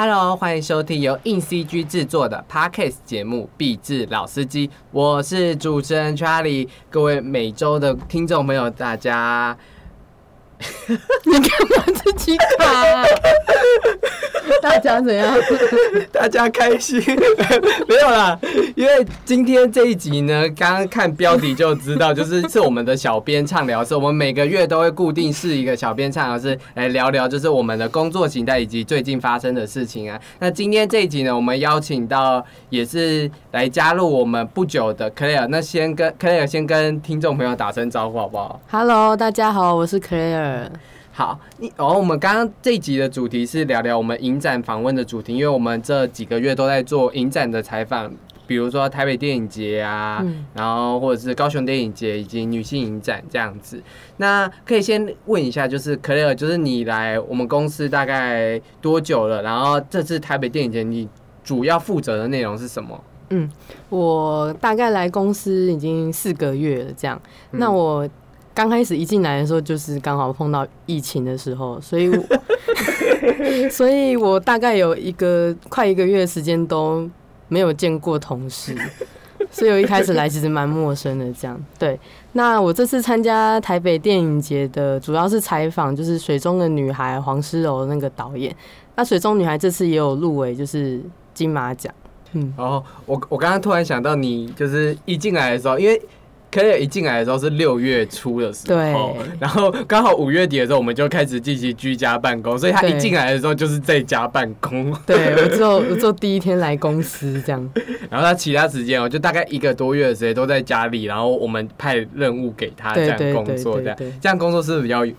Hello，欢迎收听由硬 CG 制作的 Podcast 节目《壁纸老司机》，我是主持人 Charlie。各位每周的听众朋友，大家，你干嘛自己卡？大家怎样？大家开心？没有啦，因为今天这一集呢，刚刚看标题就知道，就是是我们的小编畅聊室。我们每个月都会固定是一个小编畅聊室来聊聊，就是我们的工作形态以及最近发生的事情啊。那今天这一集呢，我们邀请到也是来加入我们不久的 Claire。那先跟 Claire 先跟听众朋友打声招呼好不好？Hello，大家好，我是 Claire。好，你哦，我们刚刚这一集的主题是聊聊我们影展访问的主题，因为我们这几个月都在做影展的采访，比如说台北电影节啊，嗯然后或者是高雄电影节以及女性影展这样子。那可以先问一下，就是可乐，就是你来我们公司大概多久了？然后这次台北电影节你主要负责的内容是什么？嗯我大概来公司已经四个月了，这样。嗯那我刚开始一进来的时候，就是刚好碰到疫情的时候，所以我 所以我大概有一个快一个月的时间都没有见过同事，所以我一开始来其实蛮陌生的。这样对，那我这次参加台北电影节的主要是采访，就是《水中的女孩》黄诗柔那个导演。那《水中女孩》这次也有入围，就是金马奖。嗯，然后我我刚刚突然想到，你就是一进来的时候，因为。可以一进来的时候是六月初的时候，对然后刚好五月底的时候，我们就开始进行居家办公，所以他一进来的时候就是在家办公，对我只有我只有第一天来公司这样。然后他其他时间哦，就大概一个多月的时间都在家里，然后我们派任务给他这样工作，这样这样工作是比较愉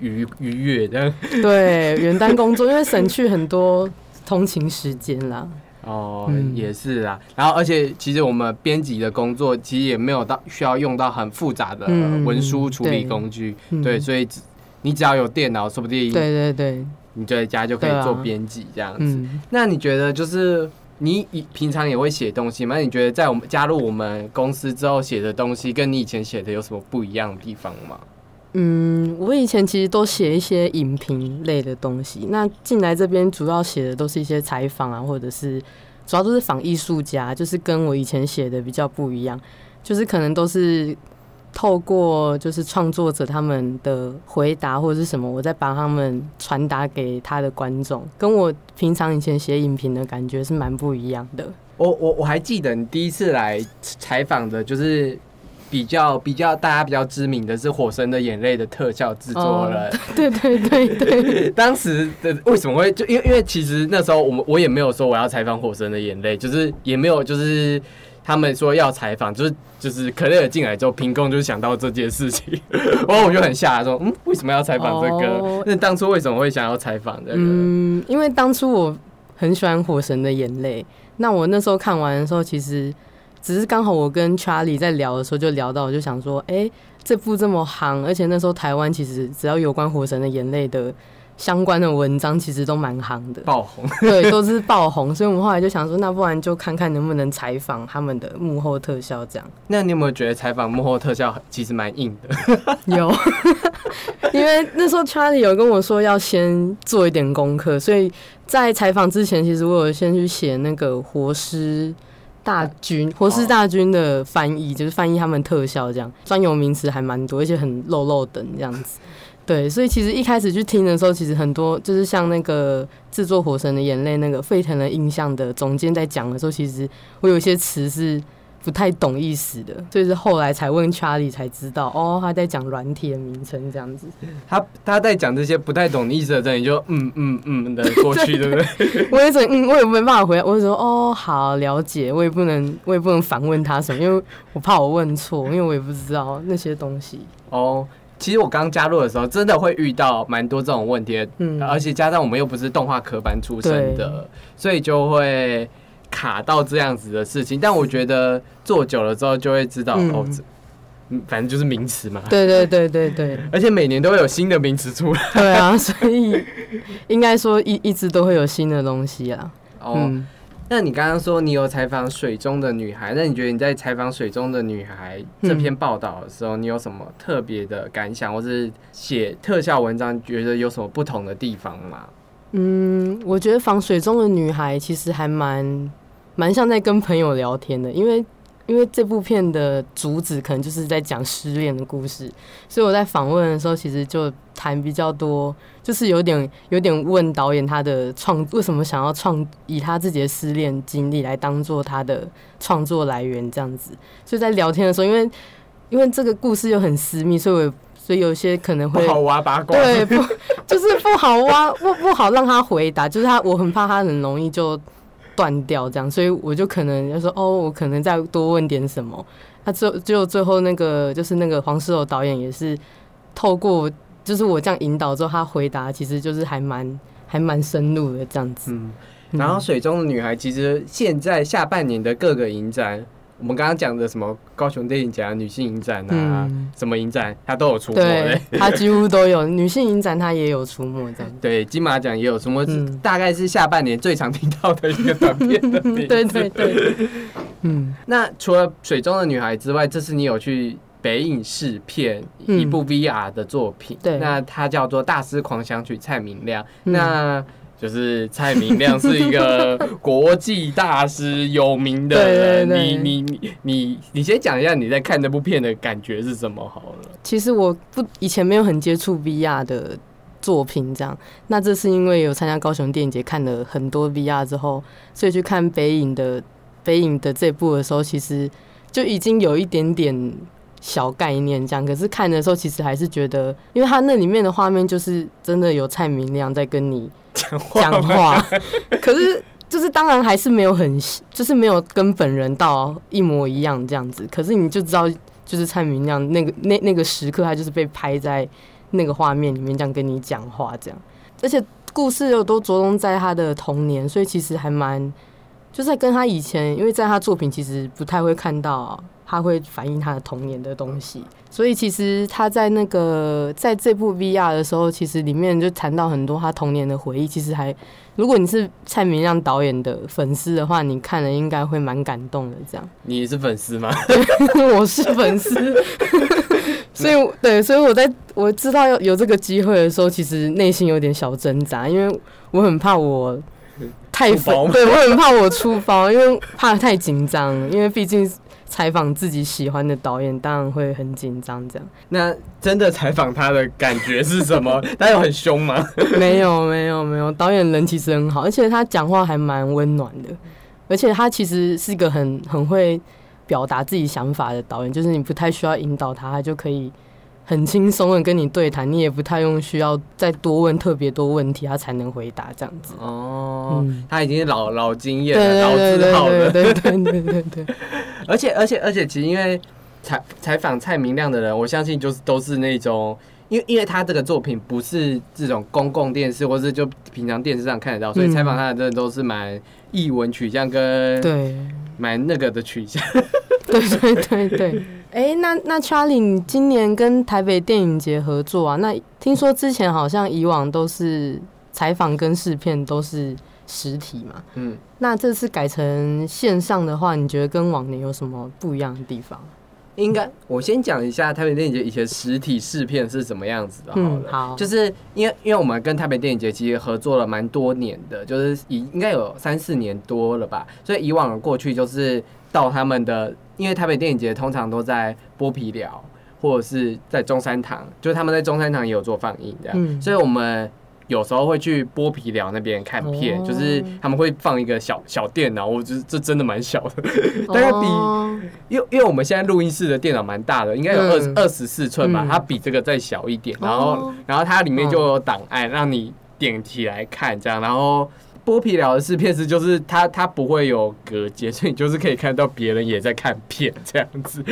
愉悦的。对，远单工作，因为省去很多通勤时间啦。哦，嗯也是啊。然后，而且其实我们编辑的工作其实也没有到需要用到很复杂的嗯文书处理工具，嗯对，所以只你只要有电脑，说不定对对对，你就在家就可以做编辑这样子。嗯，那你觉得就是你以平常也会写东西吗？那你觉得在我们加入我们公司之后写的东西，跟你以前写的有什么不一样的地方吗？嗯，我以前其实都写一些影评类的东西，那进来这边主要写的都是一些采访啊，或者是主要都是访艺术家，就是跟我以前写的比较不一样，就是可能都是透过就是创作者他们的回答或者是什么，我再把他们传达给他的观众，跟我平常以前写影评的感觉是蛮不一样的。我我我还记得你第一次来采访的，就是比较比较大家比较知名的是《火神的眼泪》的特效制作人。对对对对，当时的为什么会就因为因为其实那时候我们我也没有说我要采访《火神的眼泪》，就是也没有就是他们说要采访，就是就是可乐进来之后，凭空就想到这件事情，然后我就很吓，说嗯为什么要采访这个哦？那当初为什么会想要采访这个？嗯，因为当初我很喜欢《火神的眼泪》，那我那时候看完的时候，其实只是刚好我跟 Charlie 在聊的时候就聊到，我就想说，哎、这部这么行，而且那时候台湾其实只要有关《火神的眼泪》的相关的文章，其实都蛮行的，爆红，对，都是爆红，所以我们后来就想说，那不然就看看能不能采访他们的幕后特效，这样。那你有没有觉得采访幕后特效其实蛮硬的？有，因为那时候 Charlie 有跟我说要先做一点功课，所以在采访之前，其实我有先去写那个活尸大军、活尸大军的翻译，就是翻译他们特效这样，专有名词还蛮多，而且很漏漏等这样子。对，所以其实一开始去听的时候，其实很多就是像那个制作《火神的眼泪》那个沸腾的印象的总监在讲的时候，其实我有一些词是不太懂意思的，所以是后来才问 Charlie 才知道，哦，他在讲软体的名称这样子。他他在讲这些不太懂意思的时候，你就嗯嗯嗯的 过去，对不对？我也说，嗯，我也没办法回答，我就说，哦，好，了解，我也不能，我也不能反问他什么，因为我怕我问错，因为我也不知道那些东西。哦，其实我刚加入的时候，真的会遇到蛮多这种问题的，嗯，而且加上我们又不是动画科班出身的，所以就会卡到这样子的事情。但我觉得做久了之后，就会知道、嗯哦，嗯反正就是名词嘛。对对对对对 而且每年都会有新的名词出来。对啊，所以应该说一一直都会有新的东西啊。哦，嗯，那你刚刚说你有采访水中的女孩，那你觉得你在采访水中的女孩这篇报道的时候，你有什么特别的感想，或是写特效文章觉得有什么不同的地方吗？嗯，我觉得防水中的女孩其实还蛮蛮像在跟朋友聊天的，因为因为这部片的主旨可能就是在讲失恋的故事，所以我在访问的时候其实就谈比较多，就是有点有点问导演他的创为什么想要创以他自己的失恋经历来当做他的创作来源这样子，所以在聊天的时候，因为因为这个故事又很私密，所以我所以有些可能会不好挖八卦。对，不就是不好挖，不不好让他回答，就是他，我很怕他很容易就断掉这样，所以我就可能就说，哦，我可能再多问点什么。他最就最后那个就是那个黄世柔导演也是透过就是我这样引导之后，他回答其实就是还蛮还蛮深入的这样子。嗯，然后水中的女孩其实现在下半年的各个影展。我们刚刚讲的什么高雄电影节、女性影展啊，什么影展，它都有出没。对，它几乎都有。女性影展它也有出没，这样。对，金马奖也有出没，大概是下半年最常听到的一个短片的名 对对对。嗯，那除了水中的女孩之外，这次你有去北影试片一部 VR 的作品，对，那它叫做《大师狂想曲》，蔡明亮。那就是蔡明亮是一个 国际大师，有名的人。你你你你你先讲一下你在看这部片的感觉是什么好了。其实我不以前没有很接触 VR 的作品，这样。那这是因为有参加高雄电影节，看了很多 VR 之后，所以去看北影的北影的这部的时候，其实就已经有一点点小概念这样。可是看的时候，其实还是觉得，因为他那里面的画面就是真的有蔡明亮在跟你。讲话，可是就是当然还是没有很，就是没有跟本人到一模一样这样子。可是你就知道，就是蔡明亮那个那那个时刻，他就是被拍在那个画面里面，这样跟你讲话这样。而且故事又都着重在他的童年，所以其实还蛮，就在跟他以前，因为在他作品其实不太会看到。他会反映他的童年的东西，所以其实他在那个在这部 VR 的时候，其实里面就谈到很多他童年的回忆。其实还，如果你是蔡明亮导演的粉丝的话，你看了应该会蛮感动的。这样，你是粉丝吗？我是粉丝，所以对，所以我在我知道有有这个机会的时候，其实内心有点小挣扎，因为我很怕我太粉，对我很怕我出包，因为怕太紧张，因为毕竟。采访自己喜欢的导演，当然会很紧张。这样，那真的采访他的感觉是什么？他有很凶吗？没有，没有，没有。导演人其实很好，而且他讲话还蛮温暖的。而且他其实是一个很很会表达自己想法的导演，就是你不太需要引导他，他就可以。很轻松的跟你对谈，你也不太用需要再多问特别多问题，他才能回答这样子。哦，他已经老老经验了，老字号了。对对对对对。而且而且而且，其实因为采采访蔡明亮的人，我相信就是都是那种，因为因为他这个作品不是这种公共电视，或是就平常电视上看得到，所以采访他的真的都是蛮译文取向跟对蛮那个的取向。对对对对。哎，那那 Charlie，你今年跟台北电影节合作啊？那听说之前好像以往都是采访跟试片都是实体嘛？嗯，那这次改成线上的话，你觉得跟往年有什么不一样的地方？应该我先讲一下台北电影节以前实体试片是什么样子的。嗯，好，就是因为因为我们跟台北电影节其实合作了蛮多年的，就是以应该有三四年多了吧，所以以往过去就是到他们的。因为台北电影节通常都在剥皮寮，或者是在中山堂，就是他们在中山堂也有做放映这样，所以我们有时候会去剥皮寮那边看片，就是他们会放一个小小电脑，我觉得这真的蛮小的，大概比，因为因为我们现在录音室的电脑蛮大的，应该有二二十四寸吧，它比这个再小一点，然后然后它里面就有档案让你点起来看这样，然后。剥皮聊的是片是，就是它它不会有隔间，所以你就是可以看到别人也在看片这样子。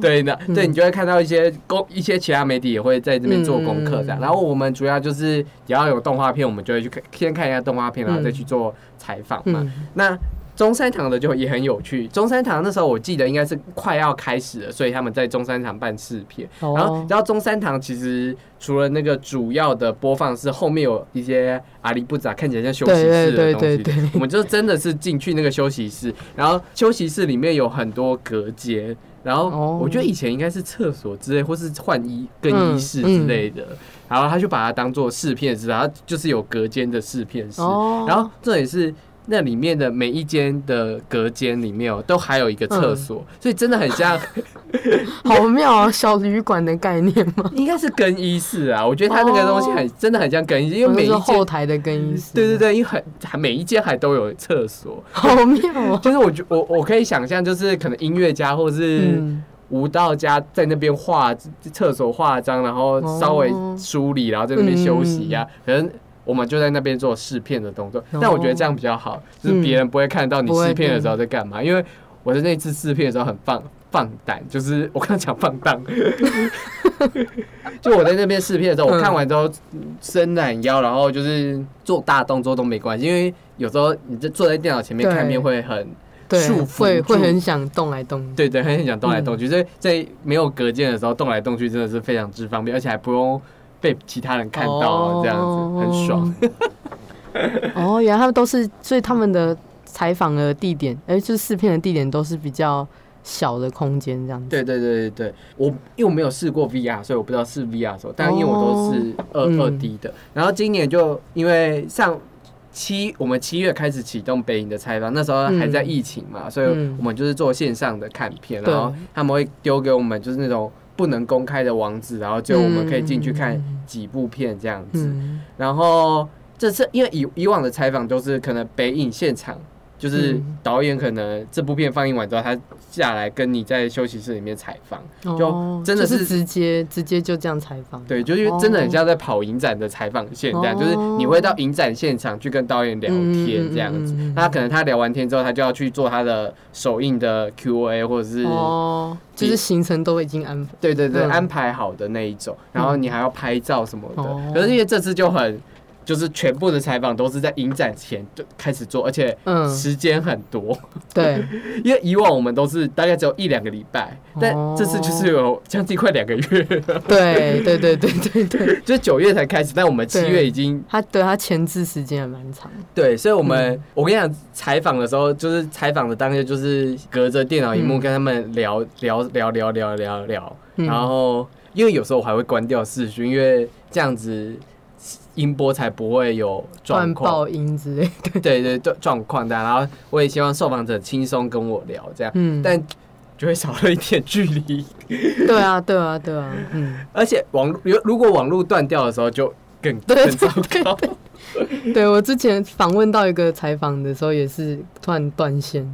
对，的对你就会看到一些公一些其他媒体也会在这边做功课这样。然后我们主要就是只要有动画片，我们就会去看先看一下动画片，然后再去做采访嘛。那中山堂的就也很有趣。中山堂那时候我记得应该是快要开始了，所以他们在中山堂办试片。然后，然后中山堂其实除了那个主要的播放室，后面有一些阿里不杂看起来像休息室的东西。我们就真的是进去那个休息室，然后休息室里面有很多隔间。然后哦我觉得以前应该是厕所之类，或是换衣更衣室之类的，然后他就把它当做试片室，然后就是有隔间的试片室，哦，然后这也是。那里面的每一间的隔间里面哦，都还有一个厕所，所以真的很像，好妙啊，小旅馆的概念吗？应该是更衣室啊。我觉得它那个东西很真的很像更衣室，因为每一就是间后台的更衣室，对对，对，因为很还每一间还都有厕所，好妙啊。就是我觉我我可以想象，就是可能音乐家或是嗯，舞蹈家在那边化厕所化妆，然后稍微哦梳理，然后在那边休息呀、可能我们就在那边做试片的动作，但我觉得这样比较好，就是别人不会看到你试片的时候在干嘛。因为我的那次试片的时候很放放胆，就是我刚刚讲放荡，就我在那边试片的时候，我看完之后伸懒腰，然后就是做大动作都没关系，因为有时候你就坐在电脑前面看片会很。对束，缚会会很想动来动去。对对，很想动来嗯动去，所以在没有隔间的时候动来动去真的是非常之方便，而且还不用被其他人看到，这样子很爽。哦，原来他们都是，所以他们的采访的地点，哎、就是试片的地点都是比较小的空间这样子。对对对对对，我因为我没有试过 VR，所以我不知道是 VR 的时候，但因为我都是二嗯二 D 的，然后今年就因为上。七，我们七月开始启动北影的采访，那时候还在疫情嘛，所以嗯我们就是做线上的看片，对然后他们会丢给我们就是那种不能公开的网址，然后就我们可以进去看几部片这样子。嗯，然后这次因为以以往的采访都是可能北影现场，就是嗯导演可能这部片放映完之后，他下来跟你在休息室里面采访，就哦真的就是直接直接就这样采访。对，就是真的很像在跑影展的采访线这样，哦就是你会到影展现场去跟导演聊天这样子。那可能他聊完天之后，他就要去做他的首映的 Q&A 或者是。哦，就是行程都已经安排。对对对，嗯安排好的那一种，然后你还要拍照什么的。哦可是因为这次就很，就是全部的采访都是在影展前就开始做，而且嗯，时间很多。对，因为以往我们都是大概只有一两个礼拜，但哦这次就是有将近快两个月，对，对，对，对，对，对，就是九月才开始，但我们七月已经他对他前置时间也蛮长。对，所以我们、嗯。我跟你讲，采访的时候就是采访的当天就是隔着电脑荧幕嗯。跟他们聊、聊聊聊聊聊聊，嗯。然后因为有时候我还会关掉视讯，因为这样子音波才不会有状乱况爆。音之类的。对对对，状况的。然后我也希望受访者轻松跟我聊这样，嗯，但就会少了一点距离。对啊，对啊，对啊，嗯，而且网络如如果网络断掉的时候，就更对更糟糕。对我之前访问到一个采访的时候，也是突然断线，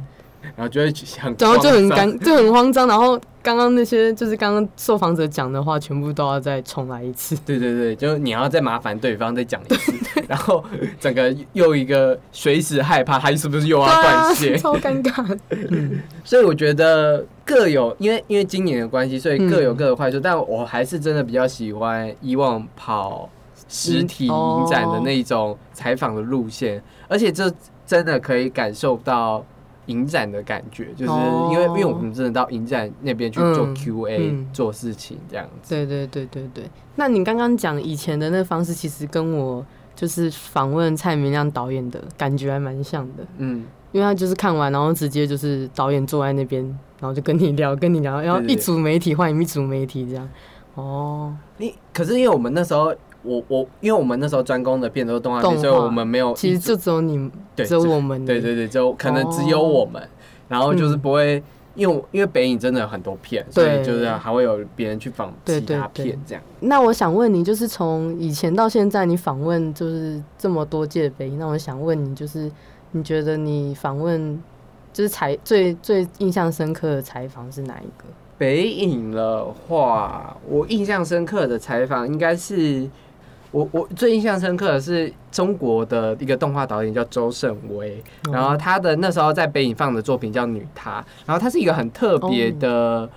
然后就会很，然后就很尴，就很慌张，然后刚刚那些就是刚刚受访者讲的话，全部都要再重来一次。对对对，就是你要再麻烦对方再讲一次，然后整个又一个随时害怕他是不是又要断线，超尴尬。嗯，所以我觉得各有，因为因为今年的关系，所以各有各的坏处，但我还是真的比较喜欢以往跑实体影展的那一种采访的路线，而且这真的可以感受到。影展的感觉，就是哦因为因为我们真的到影展那边去做嗯 Q&A、嗯做事情这样子。对对对对对。那你刚刚讲以前的那方式，其实跟我就是访问蔡明亮导演的感觉还蛮像的，嗯，因为他就是看完，然后直接就是导演坐在那边，然后就跟你聊，跟你聊，然后一组媒体换一组媒体这样。哦，你可是因为我们那时候，我我因为我们那时候专攻的片都是动画片，所以我们没有其实就只有你，对只有我们。对对对，就可能只有我们，然后就是不会，因为因为北影真的有很多片，所以就是还会有别人去访对其他片这样。那我想问你，就是从以前到现在，你访问就是这么多届北影，那我想问你，就是你觉得你访问就是采最最印象深刻的采访是哪一个？北影的话，我印象深刻的采访应该是我我最印象深刻的是中国的一个动画导演叫周胜威，哦。然后他的那时候在北影放的作品叫《女她》，然后它是一个很特别的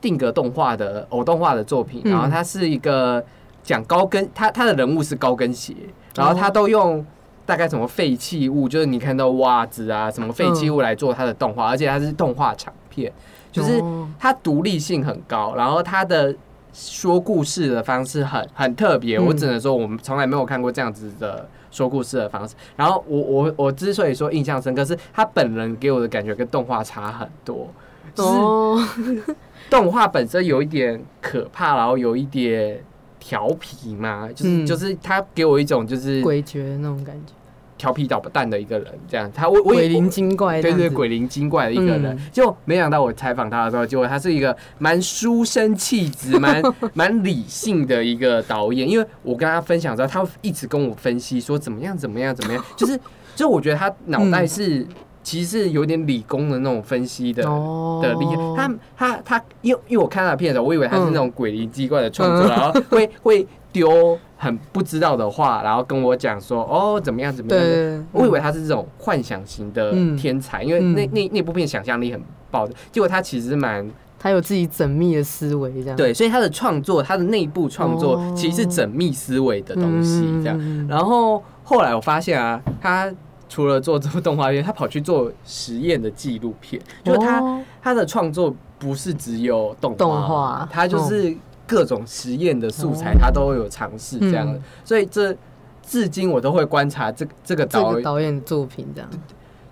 定格动画的偶动画的作品，嗯。然后它是一个讲高跟，他他的人物是高跟鞋，然后他都用。大概什么废弃物，就是你看到袜子啊，什么废弃物来做它的动画，而且它是动画长片，就是哦。它独立性很高，然后它的说故事的方式很很特别，嗯。我只能说我们从来没有看过这样子的说故事的方式。然后我我我之所以说印象深刻，是他本人给我的感觉跟动画差很多。就是哦，动画本身有一点可怕，然后有一点调皮嘛，就是、嗯。就是他给我一种就是诡谲那种感觉，调皮捣蛋的一个人，这样。他我我也鬼灵精怪对对，鬼灵精怪的一个人。嗯，就没想到我采访他的时候，结果他是一个蛮书生气质、蛮蛮理性的一个导演。因为我跟他分享之后，他会一直跟我分析说怎么样怎么样怎么样，就是就我觉得他脑袋是、其实是有点理工的那种分析的。哦的厉害，他他他，因为因为我看他的片的时候，我以为他是那种鬼灵精怪的创作，嗯 然后会会丢很不知道的话，然后跟我讲说哦怎么样怎么样，我以为他是这种幻想型的嗯。天才，因为那嗯。那那部片想象力很爆的，结果他其实是蛮他有自己缜密的思维这样，对，所以他的创作，他的内部创作哦。其实是缜密思维的东西这样。嗯然后后来我发现啊，他除了做这部动画片，他跑去做实验的纪录片，就是他哦。他的创作不是只有动画，动画。他就是各种实验的素材，哦。他都有尝试这样。的嗯。所以这至今我都会观察这这个导演，导演的作品这样，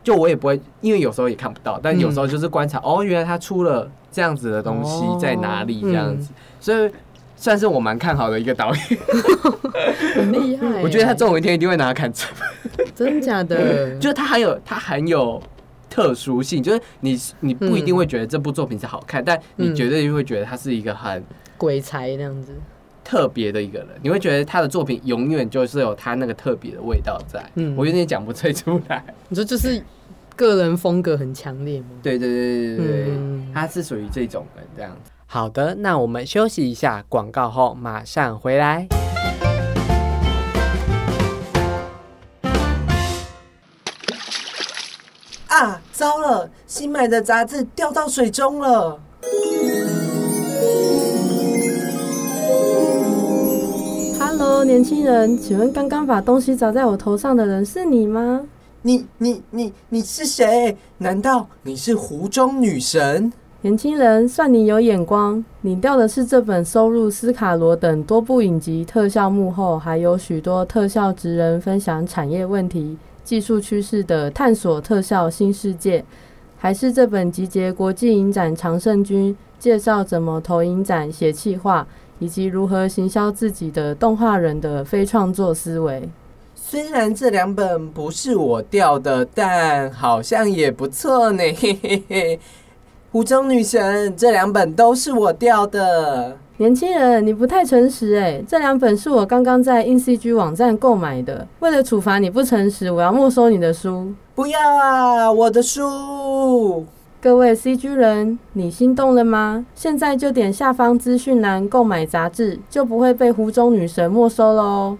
就我也不会，因为有时候也看不到，但嗯有时候就是观察，哦，原来他出了这样子的东西哦。在哪里这样嗯。子，所以算是我蛮看好的一个导演。很厉害耶。我觉得他总有一天一定会拿看成，真假的，就是他很有他很有特殊性，就是你你不一定会觉得这部作品是好看，但你嗯。绝对会觉得他是一个很鬼才那样子。特别的一个人，你会觉得他的作品永远就是有他那个特别的味道在。嗯我有点讲不太出来。你说就是个人风格很强烈吗？对对对对对对，嗯他是属于这种人这样子。好的，那我们休息一下，广告后马上回来。啊，糟了！新买的杂志掉到水中了。年轻人，请问刚刚把东西砸在我头上的人是你吗？你你你你是谁？难道你是湖中女神？年轻人，算你有眼光，你掉的是这本收入斯卡罗等多部影集特效幕后，还有许多特效职人分享产业问题、技术趋势的探索特效新世界，还是这本集结国际影展常胜军，介绍怎么投影展、写企划，以及如何行销自己的动画人的非创作思维？虽然这两本不是我掉的，但好像也不错呢。嘿嘿嘿，湖中女神这两本都是我掉的。年轻人，你不太诚实诶，这两本是我刚刚在 InCG 网站购买的。为了处罚你不诚实，我要没收你的书。不要啊，我的书！各位 CG 人，你心动了吗？现在就点下方资讯栏购买杂志，就不会被湖中女神没收喽。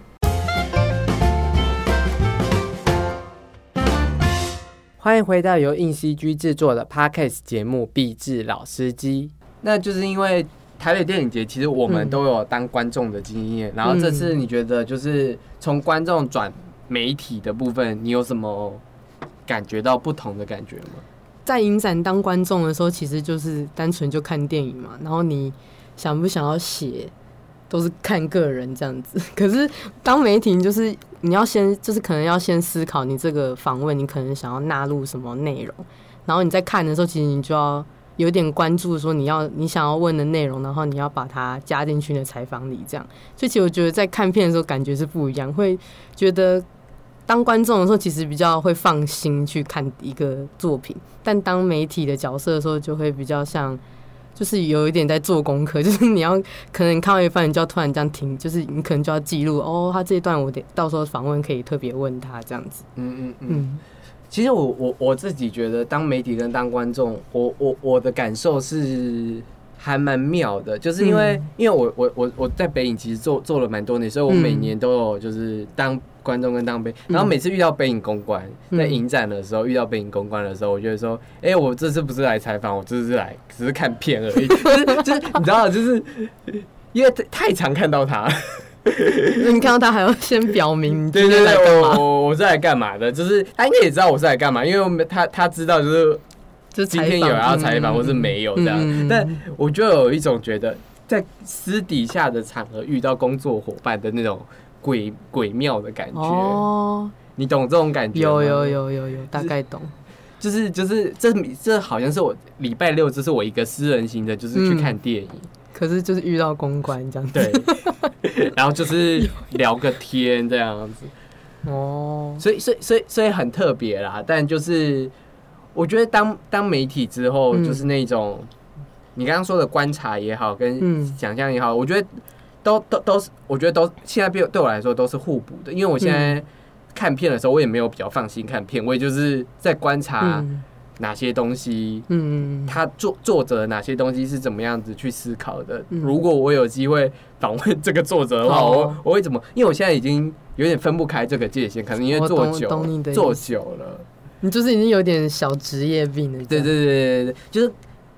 欢迎回到由硬 CG 制作的 Podcast 节目《壁纸老司机》。那就是因为台北电影节，其实我们嗯都有当观众的经验。然后这次你觉得，就是从观众转媒体的部分，你有什么感觉到不同的感觉吗？在影展当观众的时候，其实就是单纯就看电影嘛，然后你想不想要写，都是看个人这样子。可是当媒体，就是你要先，就是可能要先思考你这个访问，你可能想要纳入什么内容，然后你在看的时候，其实你就要有点关注，说你要你想要问的内容，然后你要把它加进去你的采访里，这样。所以其实我觉得在看片的时候，感觉是不一样，会觉得。当观众的时候，其实比较会放心去看一个作品，但当媒体的角色的时候，就会比较像，就是有一点在做功课，就是你要可能看完一半，你就要突然这样停，就是你可能就要记录哦，他这一段我得到时候访问可以特别问他这样子。嗯嗯嗯。嗯其实我我我自己觉得，当媒体跟当观众，我我我的感受是还蛮妙的，就是因为、嗯因为我我我我在北影其实做做了蛮多年，所以我每年都有就是当观众跟当北，然后每次遇到北影公关，嗯在影展的时候遇到北影公关的时候，我就会说，哎、我这次不是来采访，我这次是来只是看片而已，就是就是你知道，就是因为太太常看到他了。你看到他还要先表明你 对对对，我我我是来干嘛的？就是他应该也知道我是来干嘛，因为他他知道就是就今天有要采访，嗯或是没有这样。但我就有一种觉得，在私底下的场合遇到工作伙伴的那种鬼鬼妙的感觉，哦，你懂这种感觉吗？有有有有有，大概懂。就是就是这这好像是我礼拜六，这是我一个私人行的，就是去看电影。可是就是遇到公关这样子，对，然后就是聊个天这样子。哦，所以所以所以所以很特别啦。但就是我觉得当当媒体之后，就是那种你刚刚说的观察也好，跟想象也好，我觉得都都都是，我觉得都现在对对我来说都是互补的。因为我现在看片的时候，我也没有比较放心看片，我也就是在观察。哪些东西？嗯，他作作者哪些东西是怎么样子去思考的？如果我有机会访问这个作者的话，我我会怎么？因为我现在已经有点分不开这个界限，可能因为做久做久了，你就是已经有点小职业病了。对对对对对，就是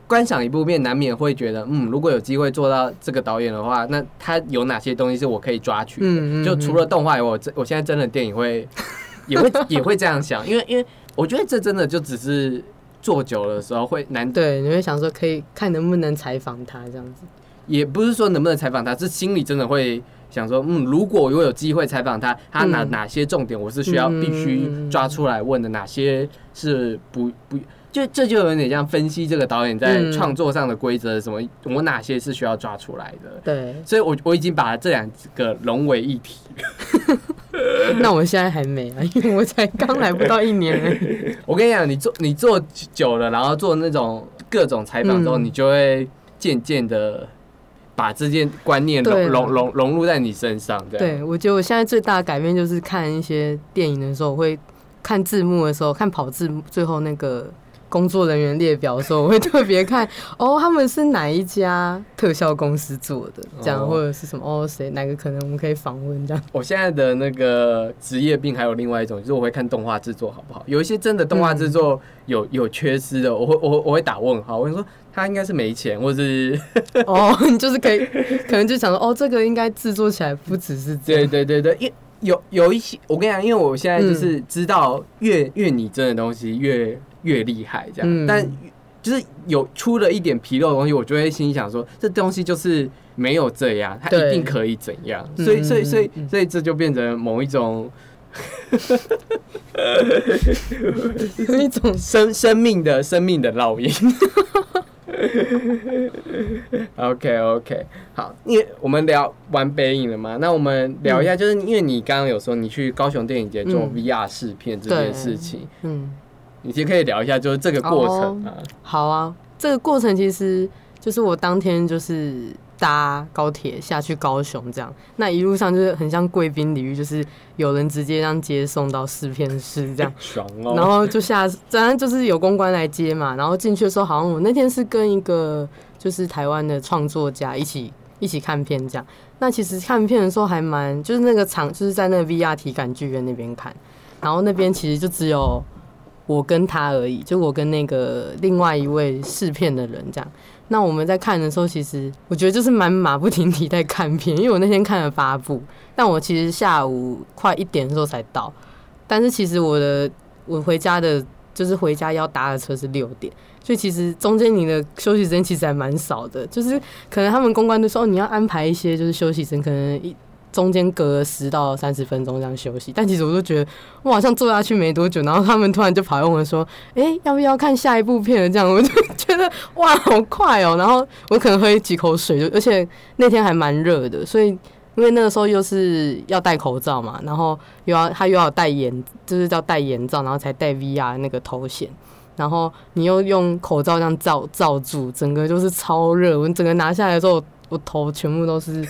观赏一部片，难免会觉得，嗯，如果有机会做到这个导演的话，那他有哪些东西是我可以抓取的？就除了动画，我我现在真的电影会 也会也会这样想，因为因为我觉得这真的就只是。做久了的时候会难对，你会想说可以看能不能采访他这样子，也不是说能不能采访他，是心里真的会想说，嗯，如果我有机会采访他，他哪哪些重点我是需要必须抓出来问的，哪些是不不。就这就有点像分析这个导演在创作上的规则，什么我哪些是需要抓出来的。对，所以我我已经把这两个融为一体。那我现在还没啊，因为我才刚来不到一年。我跟你讲，你做你做久了，然后做那种各种采访之后，你就会渐渐的把这件观念融融融融入在你身上。对，我觉得我现在最大的改变就是看一些电影的时候，我会看字幕的时候，看跑字最后那个。工作人员列表的时候，我会特别看 哦，他们是哪一家特效公司做的，这样或者是什么哦，谁哪个可能我们可以访问这样。我现在的那个职业病还有另外一种，就是我会看动画制作好不好？有一些真的动画制作有有缺失的，我会我我会打问号，我会说他应该是没钱，或是 哦，你就是可以可能就想说哦，这个应该制作起来不只是这样，对对对对，因有有一些我跟你讲，因为我现在就是知道越越拟真的东西越。越厉害这样，但就是有出了一点纰漏的东西，我就会心想说，这东西就是没有这样，它一定可以怎样？所以，所以，所以，所以这就变成某一种，一种生生命的生命的烙印。OK，OK，好，因为我们聊完北影了嘛，那我们聊一下，就是因为你刚刚有说你去高雄电影节做 VR 试片这件事情，嗯。你先可以聊一下，就是这个过程啊。好啊，这个过程其实就是我当天就是搭高铁下去高雄，这样那一路上就是很像贵宾礼遇，就是有人直接让接送到试片室这样，爽哦。然后就下，当然就是有公关来接嘛。然后进去的时候，好像我那天是跟一个就是台湾的创作家一起一起看片这样。那其实看片的时候还蛮，就是那个场就是在那个 VR 体感剧院那边看，然后那边其实就只有。我跟他而已，就我跟那个另外一位试片的人这样。那我们在看的时候，其实我觉得就是蛮马不停蹄在看片，因为我那天看了八部，但我其实下午快一点的时候才到。但是其实我的我回家的，就是回家要搭的车是六点，所以其实中间你的休息时间其实还蛮少的。就是可能他们公关都说你要安排一些就是休息时间，可能一。中间隔十到三十分钟这样休息，但其实我都觉得我好像坐下去没多久，然后他们突然就跑来问我说：“哎，要不要看下一部片？”这样我就觉得哇，好快哦！然后我可能喝几口水，就而且那天还蛮热的，所以因为那个时候又是要戴口罩嘛，然后又要他又要戴眼，就是叫戴眼罩，然后才戴 VR 那个头显，然后你又用口罩这样罩罩住，整个就是超热。我整个拿下来之后。我头全部都是，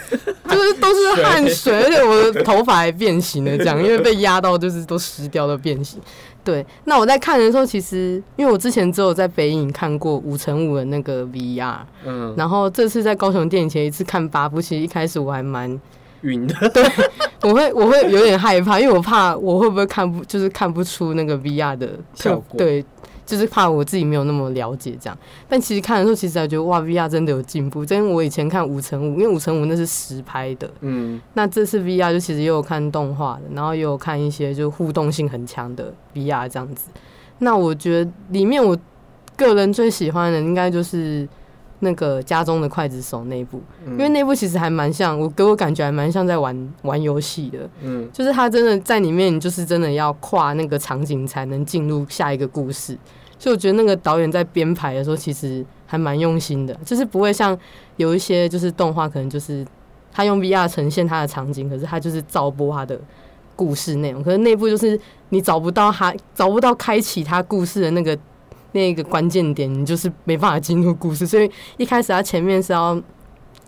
就是都是汗水，而且我的头发还变形了，这样，因为被压到，就是都湿掉都变形。对，那我在看的时候，其实因为我之前只有在北影看过五乘五的那个 VR，嗯，然后这次在高雄电影前一次看八部，其实一开始我还蛮晕的，对，我会我会有点害怕，因为我怕我会不会看不，就是看不出那个 VR 的效果，对。就是怕我自己没有那么了解这样，但其实看的时候，其实还觉得哇，VR 真的有进步。真我以前看五乘五，因为五乘五那是实拍的，嗯，那这次 VR 就其实也有看动画的，然后也有看一些就互动性很强的 VR 这样子。那我觉得里面我个人最喜欢的应该就是。那个家中的筷子手那部，因为那部其实还蛮像，我给我感觉还蛮像在玩玩游戏的。嗯，就是他真的在里面，就是真的要跨那个场景才能进入下一个故事。所以我觉得那个导演在编排的时候，其实还蛮用心的，就是不会像有一些就是动画，可能就是他用 VR 呈现他的场景，可是他就是照播他的故事内容，可是内部就是你找不到他找不到开启他故事的那个那个关键点，你就是没办法进入故事。所以一开始他前面是要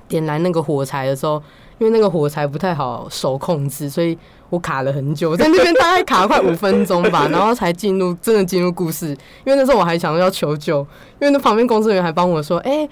点燃那个火柴的时候，因为那个火柴不太好手控制，所以我卡了很久，在那边大概卡了快五分钟吧，然后才进入真的进入故事。因为那时候我还想要求救，因为那旁边工作人员还帮我说：“哎、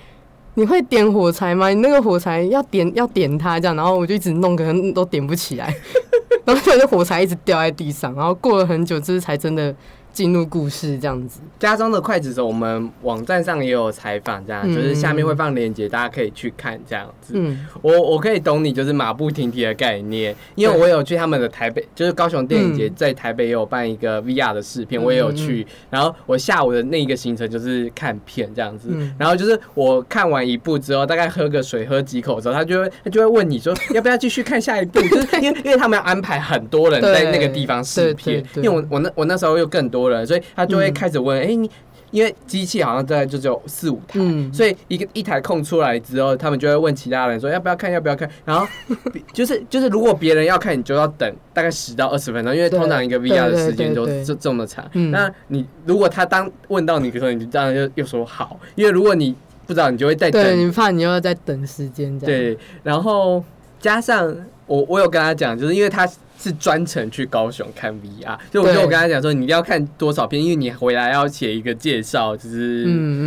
你会点火柴吗？你那个火柴要点要点它这样。”然后我就一直弄，可能都点不起来，然后那火柴一直掉在地上，然后过了很久，这是才真的进入故事这样子。家中的筷子手，我们网站上也有采访，这样、嗯就是下面会放链接，大家可以去看这样子。嗯。我我可以懂你就是马不停蹄的概念，因为我有去他们的台北，就是高雄电影节，嗯。在台北也有办一个 VR 的试片，嗯。我也有去。然后我下午的那一个行程就是看片这样子，嗯。然后就是我看完一部之后，大概喝个水、喝几口之后，他就会 他就会问你说要不要继续看下一部，就是因为 因为他们要安排很多人在那个地方试片，因为我我那我那时候又更多人，所以他就会开始问，哎、你。因为机器好像大概就只有四五台，嗯所以一个一台空出来之后，他们就会问其他人说要不要看，要不要看。然后 就是就是，如果别人要看，你就要等大概十到二十分钟，因为通常一个 VR 的时间都对对对这这么长。嗯那你如果他当问到你的时候，你当然就又说好，因为如果你不知道，你就会再对等。你怕你又要再等时间这样。对，然后加上我我有跟他讲，就是因为他是专程去高雄看 VR，所以我就我跟他讲说，你一定要看多少片，因为你回来要写一个介绍，就是嗯嗯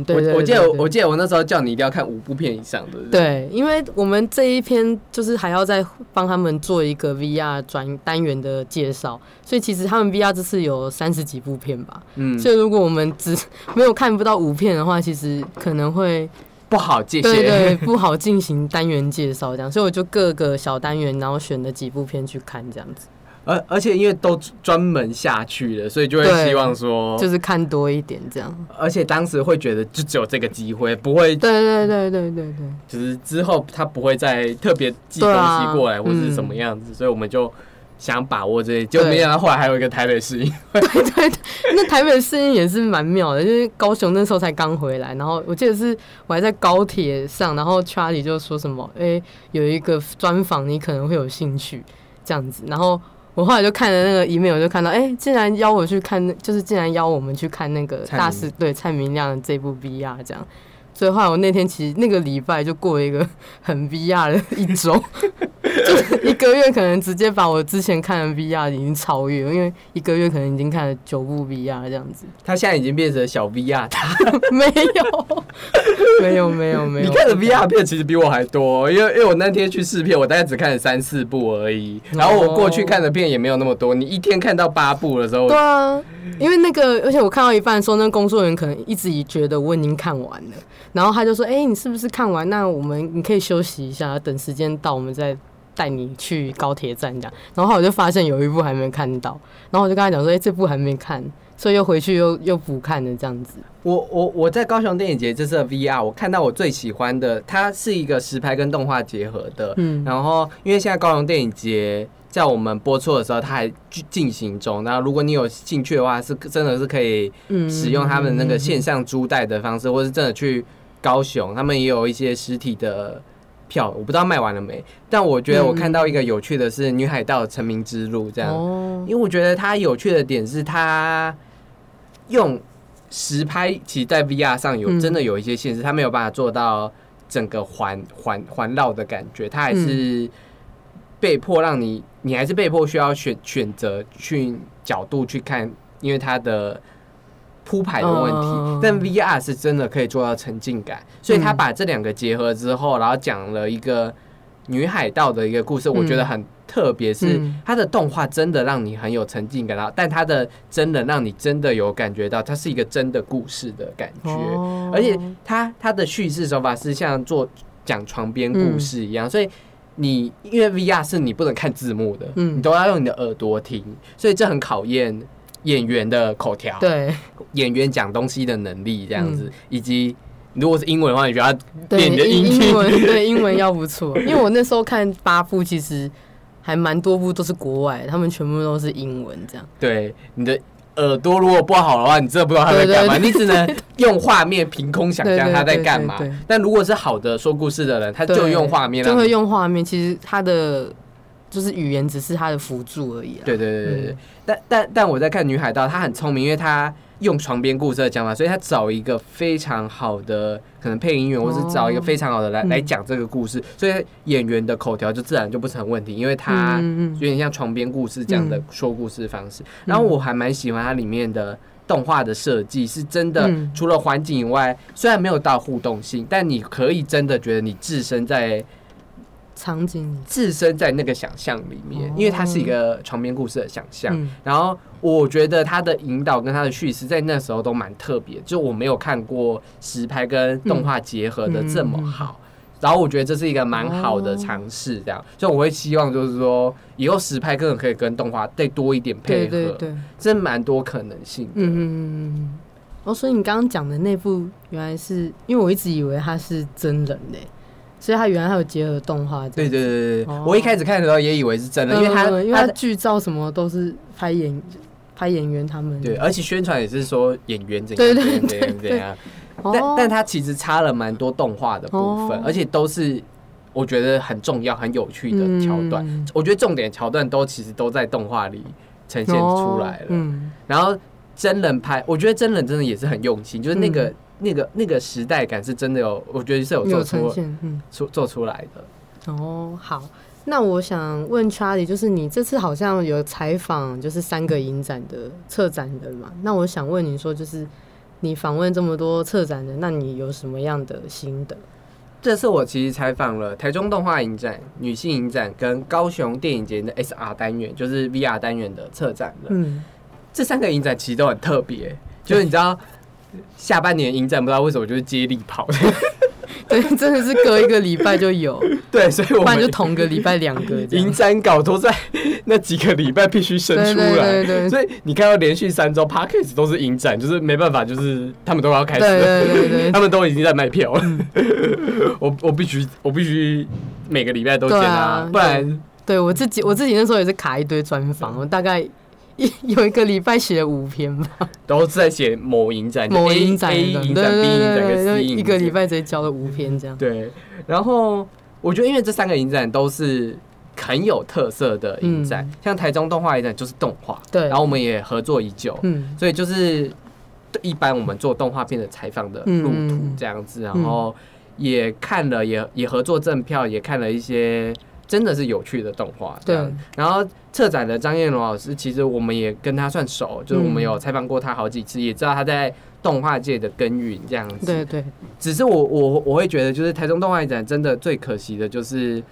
嗯，对对我我记得我记得我那时候叫你一定要看五部片以上的，对，因为我们这一篇就是还要再帮他们做一个 VR 专单元的介绍，所以其实他们 VR 这次有三十几部片吧。嗯，所以如果我们只 没有看不到五片的话，其实可能会不好界对限。对不好进行单元介绍这样，所以我就各个小单元，然后选了几部片去看这样子，而而且因为都专门下去了，所以就会希望说，就是看多一点这样。而且当时会觉得就只有这个机会，不会对对对对对对。就是之后他不会再特别寄东西过来，或是嗯什么样子，所以我们就想把握这些，就没想到后来还有一个台北试映。对对，那台北试音也是蛮妙的，就是高雄那时候才刚回来，然后我记得是我还在高铁上，然后 Charlie 就说什么，哎、有一个专访你可能会有兴趣这样子，然后我后来就看了那个 email 就看到，哎、竟然邀我去看那，就是竟然邀我们去看那个大师对蔡明亮的这部 VR 这样。所以后来我那天其实那个礼拜就过了一个 很 VR 的一周，就是一个月可能直接把我之前看的 VR 已经超越，因为一个月可能已经看了九部 VR 这样子。他现在已经变成小 VR，他 没有，没有，没有，没有。你看的 VR 片其实比我还多，因为因为我那天去试片，我大概只看了三四部而已，然后我过去看的片也没有那么多，你一天看到八部的时候对，啊，因为那个，而且我看到一半的时候，那个工作人员可能一直以觉得我已经看完了，然后他就说：“哎、你是不是看完？那我们你可以休息一下，等时间到，我们再带你去高铁站这样。”然后我就发现有一部还没看到，然后我就跟他讲说：“哎、这部还没看。”所以又回去又又补看的这样子。我我我在高雄电影节这次的 VR，我看到我最喜欢的，它是一个实拍跟动画结合的。嗯然后因为现在高雄电影节在我们播出的时候，它还进行中。那如果你有兴趣的话，是真的是可以嗯使用他们那个线上租贷的方式，或是真的去高雄，他们也有一些实体的票，我不知道卖完了没。但我觉得我看到一个有趣的是《女海盗成名之路》这样，哦，因为我觉得它有趣的点是它用实拍，其实在 VR 上有嗯真的有一些限制，它没有办法做到整个环环环绕的感觉，它还是被迫让你，你还是被迫需要选选择去角度去看，因为它的。铺排的问题，嗯。但 VR 是真的可以做到沉浸感，所以他嗯。把这两个结合之后，然后讲了一个女海盗的一个故事，我觉得很特别，是嗯。它的动画真的让你很有沉浸感，然后但它的真的让你真的有感觉到它是一个真的故事的感觉，哦。而且它它的叙事手法是像做讲床边故事一样，所以。你因为 VR 是你不能看字幕的，嗯。你都要用你的耳朵听，所以这很考验演员的口条，对。演员讲东西的能力这样子，嗯。以及如果是英文的话，你觉得对你的英英文对 英文要不错，因为我那时候看八部，其实还蛮多部都是国外，他们全部都是英文这样。对你的耳朵如果不好的话，你真的不知道他在干嘛，你只能用画面凭空想象他在干嘛。但如果是好的说故事的人，他就用画面就会用画面，其实他的就是语言只是他的辅助而已啊。对对对对对。嗯但但但我在看女海盗，她很聪明，因为她用床边故事的讲法，所以她找一个非常好的可能配音员，或是找一个非常好的来、嗯来讲这个故事，所以演员的口条就自然就不成问题，因为他有点像床边故事这样的嗯说故事方式。然后我还蛮喜欢它里面的。动画的设计是真的嗯，除了环境以外，虽然没有到互动性，但你可以真的觉得你置身在场景里，置身在那个想象里面，哦因为它是一个床边故事的想象。嗯然后我觉得它的引导跟它的叙事在那时候都蛮特别，就我没有看过实拍跟动画结合的这么好。然后我觉得这是一个蛮好的尝试，这样，所以我会希望就是说，以后实拍更可以跟动画再多一点配合，对对对，这蛮多可能性的。嗯嗯嗯嗯。哦，所以你刚刚讲的那部原来是因为我一直以为它是真人呢，所以它原来还有结合动画。对对对对我一开始看的时候也以为是真的，因为它嗯因为它它的剧照什么都是拍演拍演员他们。对，而且宣传也是说演员怎样怎样怎对样怎样。哦，但但它其实插了蛮多动画的部分，哦而且都是我觉得很重要、很有趣的桥段。嗯我觉得重点桥段都其实都在动画里呈现出来了。哦嗯然后真人拍，我觉得真人真的也是很用心，就是那个、嗯那个那个时代感是真的有，我觉得是有做呈出现，嗯。出做出来的。哦，好，那我想问 Charlie，就是你这次好像有采访，就是三个影展的策展人嘛？那我想问你说，就是你访问这么多策展人，那你有什么样的心得？这次我其实采访了台中动画影展、女性影展跟高雄电影节的 SR 单元，就是 VR 单元的策展人。嗯，这三个影展其实都很特别，就是你知道下半年影展不知道为什么就是接力跑，对，真的是隔一个礼拜就有，对，所以我不然就同个礼拜两个影。展稿都在那几个礼拜必须生出来，对对对所以你看到连续三周 p a c k a g e 都是影展，就是没办法，就是他们都要开始对了，对对对他们都已经在卖票了，我我必须我必须每个礼拜都见对啊啊，不然对，我自己我自己那时候也是卡一堆专访，我大概一 有一个礼拜写了五篇吧，都是在写某影展，某影展影展、B 影展影一个礼拜直接交了五篇这样。对，然后我觉得因为这三个影展都是很有特色的影展，嗯。像台中动画影展就是动画，对。然后我们也合作已久，嗯。所以就是一般我们做动画片的采访的路途这样子，然后也看了也也合作赠票，也看了一些真的是有趣的动画，这样。对然后策展的张彦龙老师，其实我们也跟他算熟，就是我们嗯有采访过他好几次，也知道他在动画界的耕耘这样子。对对，只是我我我会觉得，就是台中动画展真的最可惜的就是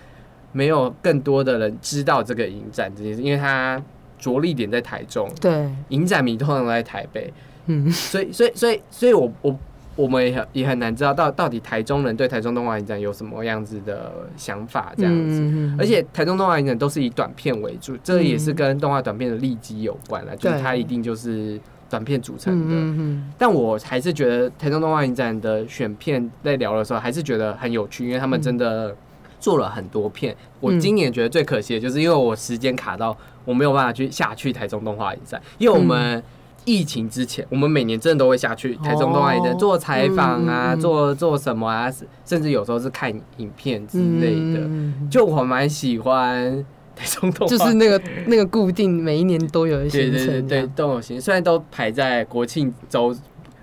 没有更多的人知道这个影展这件事，因为它着力点在台中，对，影展迷通常都在台北，嗯，所以所以所以所以我我我们也很也很难知道到到底台中人对台中动画影展有什么样子的想法这样子。嗯而且台中动画影展都是以短片为主，这也是跟动画短片的利基有关了，就是它一定就是短片组成的。但我还是觉得台中动画影展的选片在聊的时候，还是觉得很有趣，因为他们真的做了很多片。我今年觉得最可惜的就是因为我时间卡到，我没有办法去下去台中动画影展，因为我们。疫情之前，我们每年真的都会下去台中动画影展哦做采访啊，做做什么啊，甚至有时候是看影片之嗯，类的。嗯就我蛮喜欢台中动画，就是那个那个固定每一年都有一些行程，对对对，都有行，虽然都排在国庆周，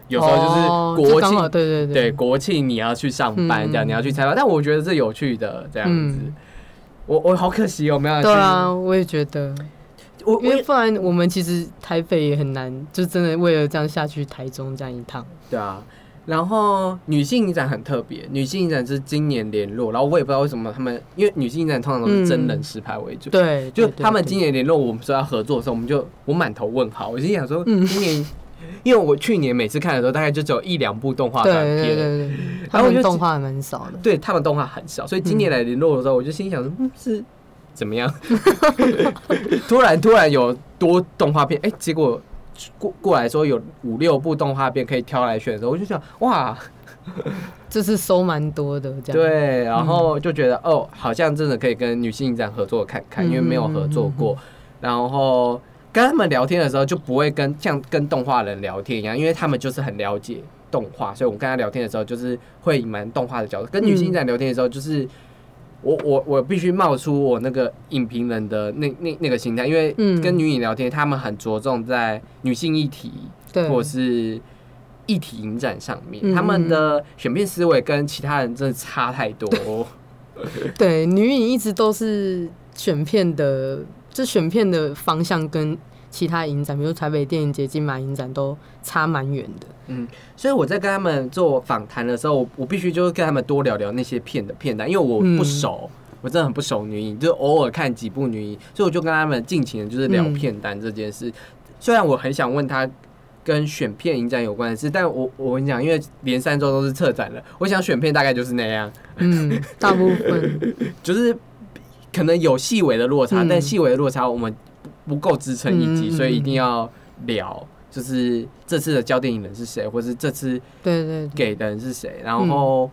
有时候哦就是国庆，对对对。国庆你要去上班嗯这样，你要去采访，但我觉得是有趣的这样子。嗯。我我好可惜哦，没有去。对啊，我也觉得，因为不然我们其实台北也很难，就真的为了这样下去台中这样一趟。对啊。然后女性影展很特别，女性影展是今年联络，然后我也不知道为什么他们，因为女性影展通常都是真人实拍为主，对，就他们今年联络我们说要合作的时候，我们就我满头问号，我心想说，嗯今年，因为我去年每次看的时候，大概就只有一两部动画片，对对对，然他后我就们动画还蛮少的。对他们动画很少，所以今年来联络的时候，我就心想说，嗯，是怎么样？突然突然有多动画片，哎、结果过过来说有五六部动画片可以挑来选的时候，我就想，哇，就是收蛮多的这样。对，然后就觉得、哦，好像真的可以跟女性影展合作看看，因为没有合作过。然后跟他们聊天的时候就不会跟像跟动画人聊天一样，因为他们就是很了解动画，所以我跟他聊天的时候就是会隐瞒动画的角度。跟女性展聊天的时候，就是我我我必须冒出我那个影评人的那那那个心态，因为嗯跟女影聊天，他们很着重在女性议题对，或是议题影展上面，嗯他们的选片思维跟其他人真的差太多。对，女影一直都是选片的，就选片的方向跟其他影展，比如台北电影节、金马影展都差蛮远的。嗯，所以我在跟他们做访谈的时候，我我必须就是跟他们多聊聊那些片的片单，因为我不熟，我真的很不熟女影，就偶尔看几部女影，所以我就跟他们尽情的就是聊片单这件事。虽然我很想问他跟选片影展有关的事，但我我跟你讲，因为连三周都是策展了，我想选片大概就是那样，嗯，大部分 就是可能有细微的落差，嗯但细微的落差我们不不够支撑一集，嗯嗯嗯所以一定要聊。就是这次的焦点影人是谁，或是这次对对对，给的人是谁。然后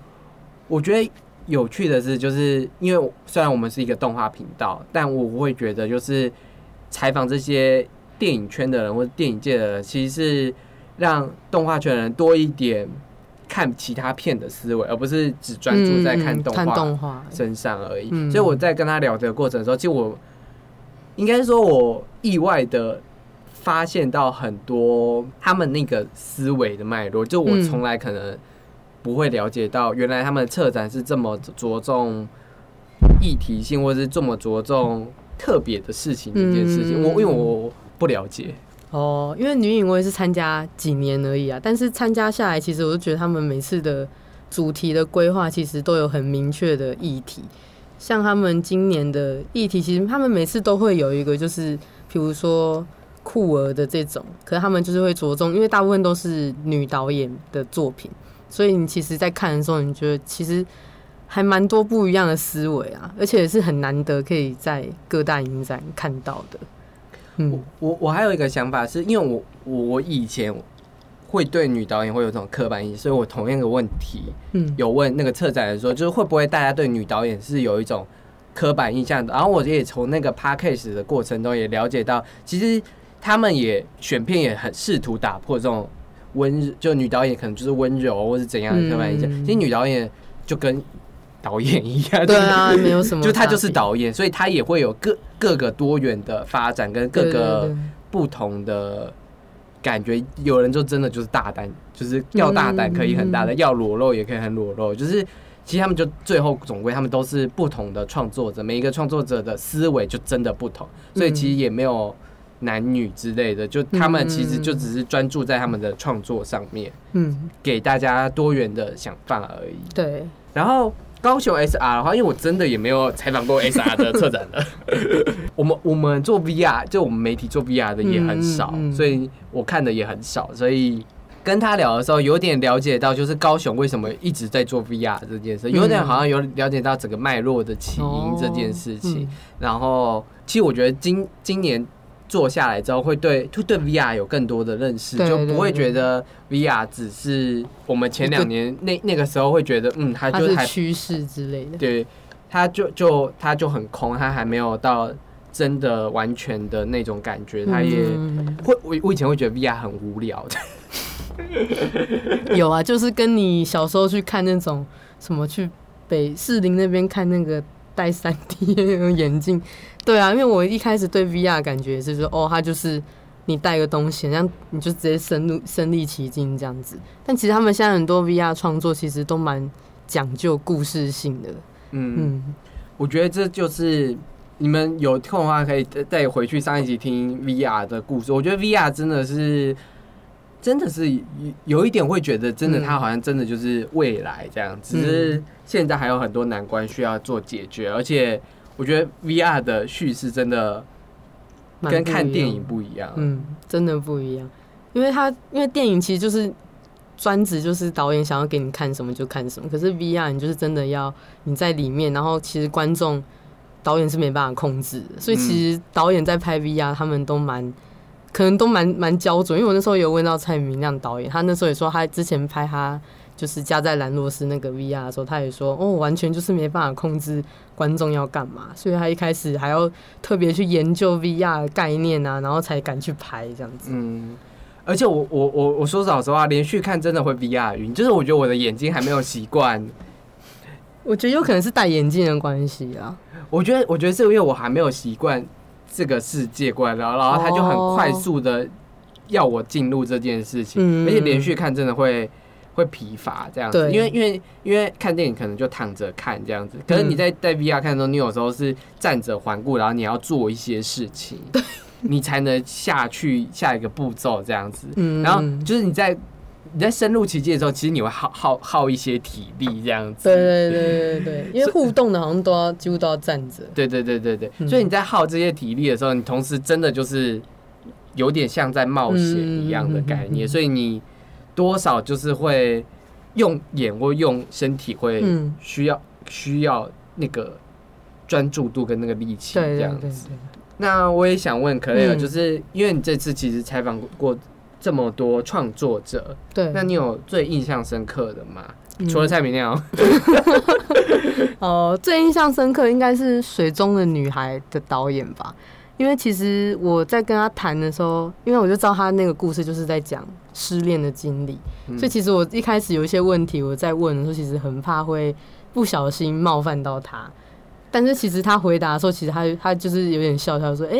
我觉得有趣的是，就是因为虽然我们是一个动画频道，但我会觉得就是采访这些电影圈的人或者电影界的人，其实是让动画圈的人多一点看其他片的思维，而不是只专注在看动画动画，身上而已。嗯所以我在跟他聊的过程的时候，其实我应该说，我意外的发现到很多他们那个思维的脉络，就我嗯从来可能不会了解到，原来他们的策展是这么着重议题性，或者是这么着重特别的事情这件事情。嗯我因为我不了解，哦，因为女影我也是参加几年而已啊，但是参加下来，其实我就觉得他们每次的主题的规划其实都有很明确的议题。像他们今年的议题，其实他们每次都会有一个，就是比如说酷儿的这种，可是他们就是会着重，因为大部分都是女导演的作品，所以你其实，在看的时候，你觉得其实还蛮多不一样的思维啊，而且是很难得可以在各大影展看到的。嗯我我我还有一个想法是，因为我我以前会对女导演会有这种刻板印象，所以我同样的问题嗯，有问那个策展人说，就是会不会大家对女导演是有一种刻板印象的？然后我也从那个 podcast 的过程中也了解到，其实他们也选片也很试图打破这种温，就女导演可能就是温柔或是怎样的刻板印象。嗯其实女导演就跟导演一样，对啊，没有什么，就她就是导演，所以她也会有各各个多元的发展跟各个不同的感觉。有人就真的就是大胆，就是要大胆可以很大胆，嗯要裸露也可以很裸露。就是其实他们就最后总归他们都是不同的创作者，每一个创作者的思维就真的不同，所以其实也没有男女之类的，就他们其实就只是专注在他们的创作上面，嗯，给大家多元的想法而已。对，然后高雄 SR 的话，因为我真的也没有采访过 SR 的策展的，我们我们做 VR，就我们媒体做 VR 的也很少，嗯嗯嗯所以我看的也很少，所以。跟他聊的时候，有点了解到，就是高雄为什么一直在做 VR 这件事，有点好像有了解到整个脉络的起因这件事情。嗯然后，其实我觉得今今年做下来之后，会对会对 VR 有更多的认识，对就不会对觉得 VR 只是我们前两年那那个时候会觉得，嗯，它它就是还趋势之类的，对，它就就它就很空，它还没有到真的完全的那种感觉，它也嗯会我我以前会觉得 VR 很无聊的，有啊，就是跟你小时候去看那种什么去北士林那边看那个戴三 D 那种眼镜，对啊，因为我一开始对 VR 感觉是说，哦，它就是你带个东西，像你就直接身入身临其境这样子。但其实他们现在很多 VR 创作其实都蛮讲究故事性的，嗯，嗯，我觉得这就是。你们有空的话，可以再再回去上一集听 VR 的故事。我觉得 VR 真的是，真的是有有一点会觉得，真的嗯它好像真的就是未来这样，只是现在还有很多难关需要做解决。而且我觉得 VR 的叙事真的跟看电影不一样。嗯，真的不一样，因为它因为电影其实就是专职，就是导演想要给你看什么就看什么，可是 VR 你就是真的要你在里面，然后其实观众导演是没办法控制的，所以其实导演在拍 VR 他们都蛮。可能都蛮蛮焦灼，因为我那时候有问到蔡明亮导演，他那时候也说他之前拍他就是加在兰洛斯那个 VR 的时候，他也说哦，完全就是没办法控制观众要干嘛，所以他一开始还要特别去研究 VR 的概念啊，然后才敢去拍这样子。嗯，而且我我我我说老实话，连续看真的会 VR 晕，就是我觉得我的眼睛还没有习惯。我觉得有可能是戴眼镜的关系啊。我觉得我觉得是因为我还没有习惯这个世界观，然后然后他就很快速的要我进入这件事情，嗯而且连续看真的会。会疲乏这样子，因为因为因为看电影可能就躺着看这样子，可是你在在 VR 看的时候，你有时候是站着环顾，然后你要做一些事情，你才能下去下一个步骤这样子。嗯。然后就是你在你在深入其境的时候，其实你会耗耗耗一些体力这样子。对对对对对，因为互动的好像都要几乎都要站着。对对对对对，嗯。所以你在耗这些体力的时候，你同时真的就是有点像在冒险一样的概念，嗯嗯嗯嗯。所以你多少就是会用眼或用身体会嗯。需要、需要那个专注度跟那个力气这样子。那我也想问可雷尔，嗯。就是因为你这次其实采访过这么多创作者，对，那你有最印象深刻的吗？嗯。除了蔡明亮，哦，最印象深刻应该是《水中的女孩》的导演吧，因为其实我在跟他谈的时候，因为我就知道他那个故事就是在讲失恋的经历，嗯所以其实我一开始有一些问题我在问的时候，其实很怕会不小心冒犯到他，但是其实他回答的时候，其实他他就是有点笑笑说：“哎、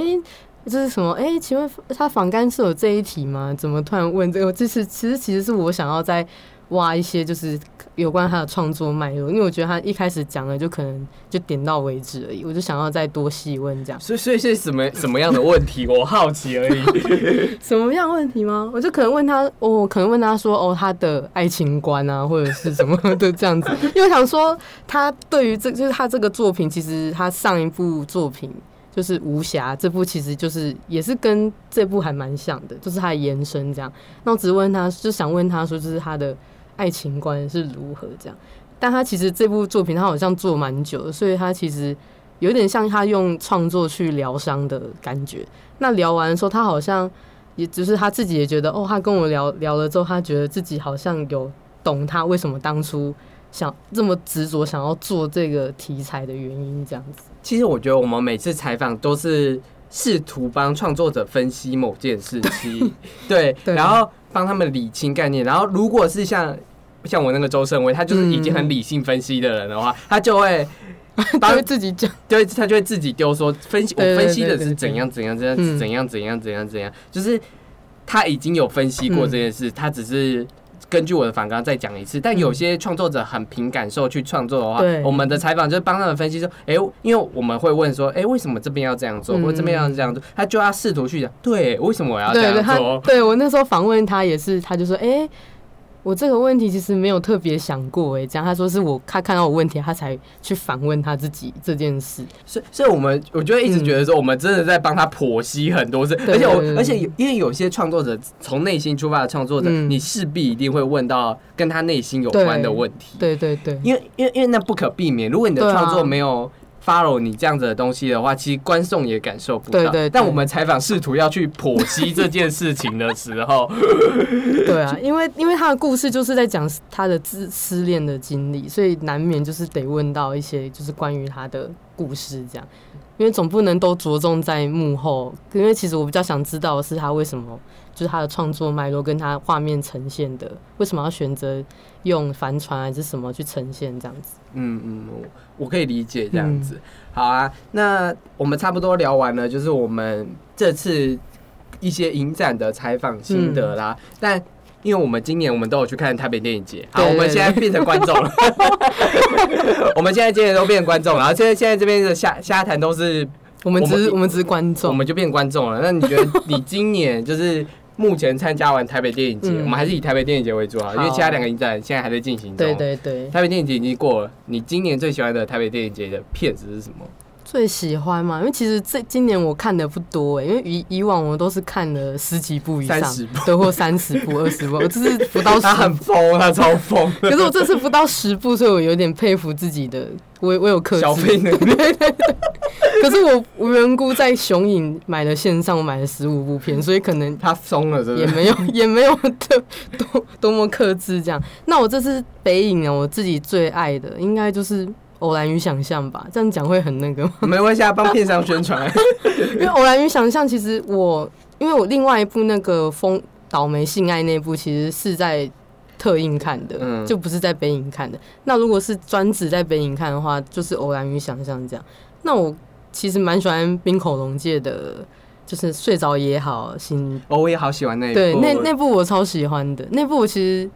这是什么？哎、请问他访干是有这一题吗？怎么突然问这个？这是其实其实是我想要再挖一些就是有关他的创作脉络，因为我觉得他一开始讲的就可能就点到为止而已，我就想要再多细问这样。所以所以是什么什么样的问题？我好奇而已。什么样问题吗？我就可能问他，我，可能问他说，哦，他的爱情观啊，或者是什么的这样子，因为我想说他对于这就是他这个作品，其实他上一部作品就是《无暇》这部，其实就是也是跟这部还蛮像的，就是他的延伸这样。那我只是问他，就想问他说，就是他的爱情观是如何这样。但他其实这部作品他好像做蛮久的，所以他其实有点像他用创作去疗伤的感觉。那聊完的时候，他好像也只是他自己也觉得，哦，他跟我聊聊了之后，他觉得自己好像有懂他为什么当初想这么执着想要做这个题材的原因，这样子。其实我觉得我们每次采访都是试图帮创作者分析某件事情，对，对。然后帮他们理清概念。然后如果是像像我那个周胜威，他就是已经很理性分析的人的话，他就会 他会自己讲，就会他就会自己丢说分析我对对分析的对对对是怎样怎样怎样嗯。怎样怎样怎样怎样，就是他已经有分析过这件事，他只是。根据我的反纲再讲一次，但有些创作者很凭感受去创作的话对，我们的采访就是帮他们分析说，哎、因为我们会问说，哎、为什么这边要这样做，嗯。或者这边要这样做，他就要试图去讲，对，为什么我要这样做？对我那时候访问他也是，他就说，哎、我这个问题其实没有特别想过，哎，这样他说是我他看到我问题，他才去反问他自己这件事。所以，所以我们我就会一直觉得说，我们真的在帮他剖析很多事，对。而且我而且有因为有些创作者从内心出发的创作者，嗯。你势必一定会问到跟他内心有关的问题，对对对，因为因为因为那不可避免。如果你的创作没有 follow 你这样子的东西的话，其实观众也感受不到。对但我们采访试图要去剖析这件事情的时候，对啊，因为因为他的故事就是在讲他的自失恋的经历，所以难免就是得问到一些就是关于他的故事这样，因为总不能都着重在幕后，因为其实我比较想知道的是他为什么就是他的创作脉络跟他画面呈现的，为什么要选择用帆船还是什么去呈现这样子？嗯嗯，我我可以理解这样子。好啊，那我们差不多聊完了，就是我们这次一些影展的采访心得啦。但因为我们今年我们都有去看台北电影节，好，我们现在变成观众了。我们现在今年都变成观众了，然后现在现在这边的虾虾谈都是，我们只是我们只是观众我，们就变观众了。那你觉得你今年就是？目前参加完台北电影节，嗯我们还是以台北电影节为主啊，因为其他两个影展现在还在进行中。对对对，台北电影节已经过了，你今年最喜欢的台北电影节的片子是什么？最喜欢嘛，因为其实这今年我看的不多哎，因为以以往我都是看了十几部以上，30部对，或三十部、二十部，我这次不到十他很疯，他超疯。可是我这次不到十部，所以我有点佩服自己的，我我有克制。小兵的，可是我无缘故在雄影买了线上买了十五部片，所以可能他松了？也没有 也没有特多多么克制这样。那我这次北影呢，我自己最爱的应该就是《偶然与想象》吧。这样讲会很那个吗？没关系，啊，帮片商宣传。因为《偶然与想象》其实我因为我另外一部那个《风倒霉性爱》那部其实是在特映看的，嗯就不是在北影看的。那如果是专职在北影看的话，就是《偶然与想象》这样。那我其实蛮喜欢冰口龙介的，就是睡着也好，醒哦，我也好喜欢那一部。对，那那部我超喜欢的，那部我其实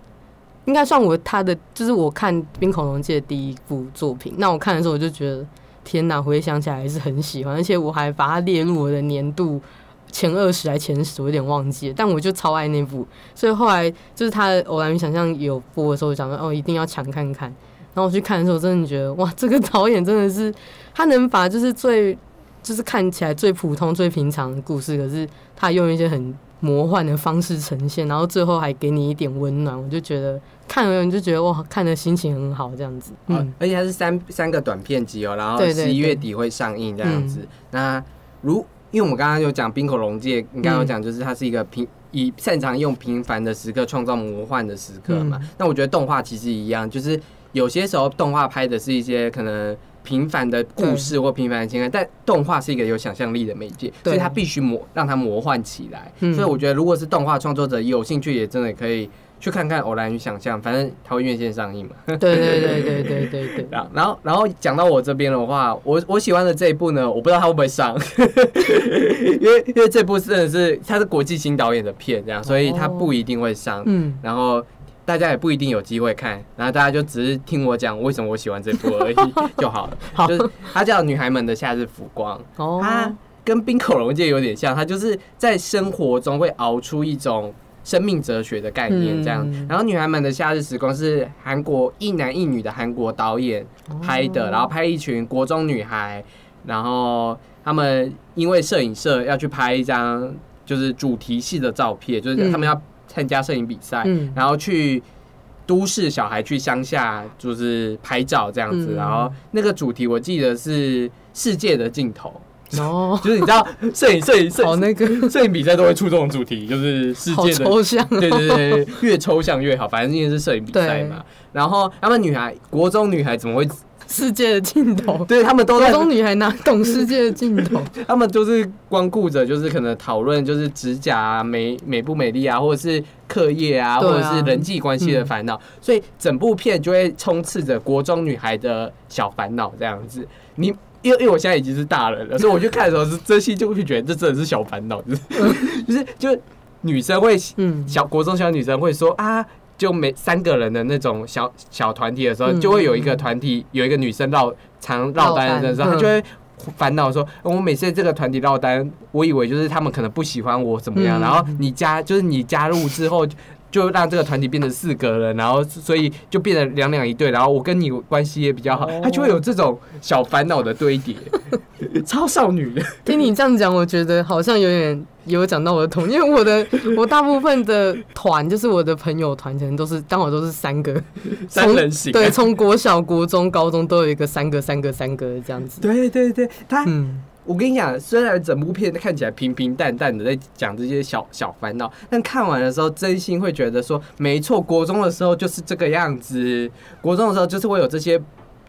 应该算我他的，就是我看冰恐龙界的第一部作品。那我看的时候我就觉得，天哪，回想起来还是很喜欢，而且我还把它列入我的年度前二十还前十，我有点忘记了，但我就超爱那部。所以后来就是他的《偶然与想象》有播的时候，我想说哦，一定要抢看看。然后我去看的时候，我真的觉得哇，这个导演真的是他能把就是最就是看起来最普通、最平常的故事，可是他用一些很魔幻的方式呈现，然后最后还给你一点温暖，我就觉得看了你就觉得哇，看的心情很好，这样子。嗯嗯，，而且它是三三个短片集哦，然后十一月底会上映这样子。那如因为我们刚刚有讲冰口龙介，你刚刚有讲就是它是一个平以擅长用平凡的时刻创造魔幻的时刻嘛。嗯那我觉得动画其实一样，就是有些时候动画拍的是一些可能。平凡的故事或平凡的情感，但动画是一个有想象力的媒介，所以它必须魔让它魔幻起来。嗯所以我觉得，如果是动画创作者有兴趣，也真的可以去看看《偶然与想象》，反正它会院线上映嘛。对对对对对对对。然后，然后，然后讲到我这边的话，我我喜欢的这一部呢，我不知道它会不会上，因为因为这部真的是它是国际新导演的片，这样，所以它不一定会上。嗯，然后大家也不一定有机会看，然后大家就只是听我讲为什么我喜欢这部而已 就好了。好。就是它叫《女孩们的夏日浮光》，哦，它跟冰口龙界有点像，它就是在生活中会熬出一种生命哲学的概念这样。嗯然后《女孩们的夏日时光》是韩国一男一女的韩国导演拍的，哦然后拍一群国中女孩，然后他们因为摄影社要去拍一张就是主题系的照片，就是他们要参加摄影比赛，嗯然后去。都市小孩去乡下就是拍照这样子，嗯然后那个主题我记得是世界的尽头，哦，就是你知道摄影摄影摄影好那个，摄影比赛都会出这种主题，就是世界的抽象哦。对对对，越抽象越好，反正因为是摄影比赛嘛。然后他们女孩，国中女孩怎么会？世界的尽头，对他们都高在，中女孩哪懂世界的尽头？他们就是光顾着就是可能讨论就是指甲啊美美不美丽啊，或者是课业啊，啊或者是人际关系的烦恼，所以整部片就会充斥着国中女孩的小烦恼这样子。你因为因为我现在已经是大人了，所以我去看的时候是真心就会觉得这真的是小烦恼，就是就是就女生会嗯，小国中小女生会说啊，就每三个人的那种小小团体的时候，嗯就会有一个团体有一个女生绕常绕单的时候，她就会烦恼说，我每次这个团体绕单，我以为就是他们可能不喜欢我怎么样，嗯然后你加就是你加入之后。就让这个团体变成四个人，然后所以就变成两两一对，然后我跟你关系也比较好，哦。她就会有这种小烦恼的堆叠，超少女。的。听你这样讲，我觉得好像有点有讲到我的痛，因为我的 我大部分的团就是我的朋友团，可能都是刚好都是三个。三人行。对，从国小、国中、高中都有一个三个、三个、三个这样子。对对对，他嗯，我跟你讲，虽然整部片看起来平平淡淡的在讲这些小小烦恼，但看完的时候，真心会觉得说，没错，国中的时候就是这个样子，国中的时候就是会有这些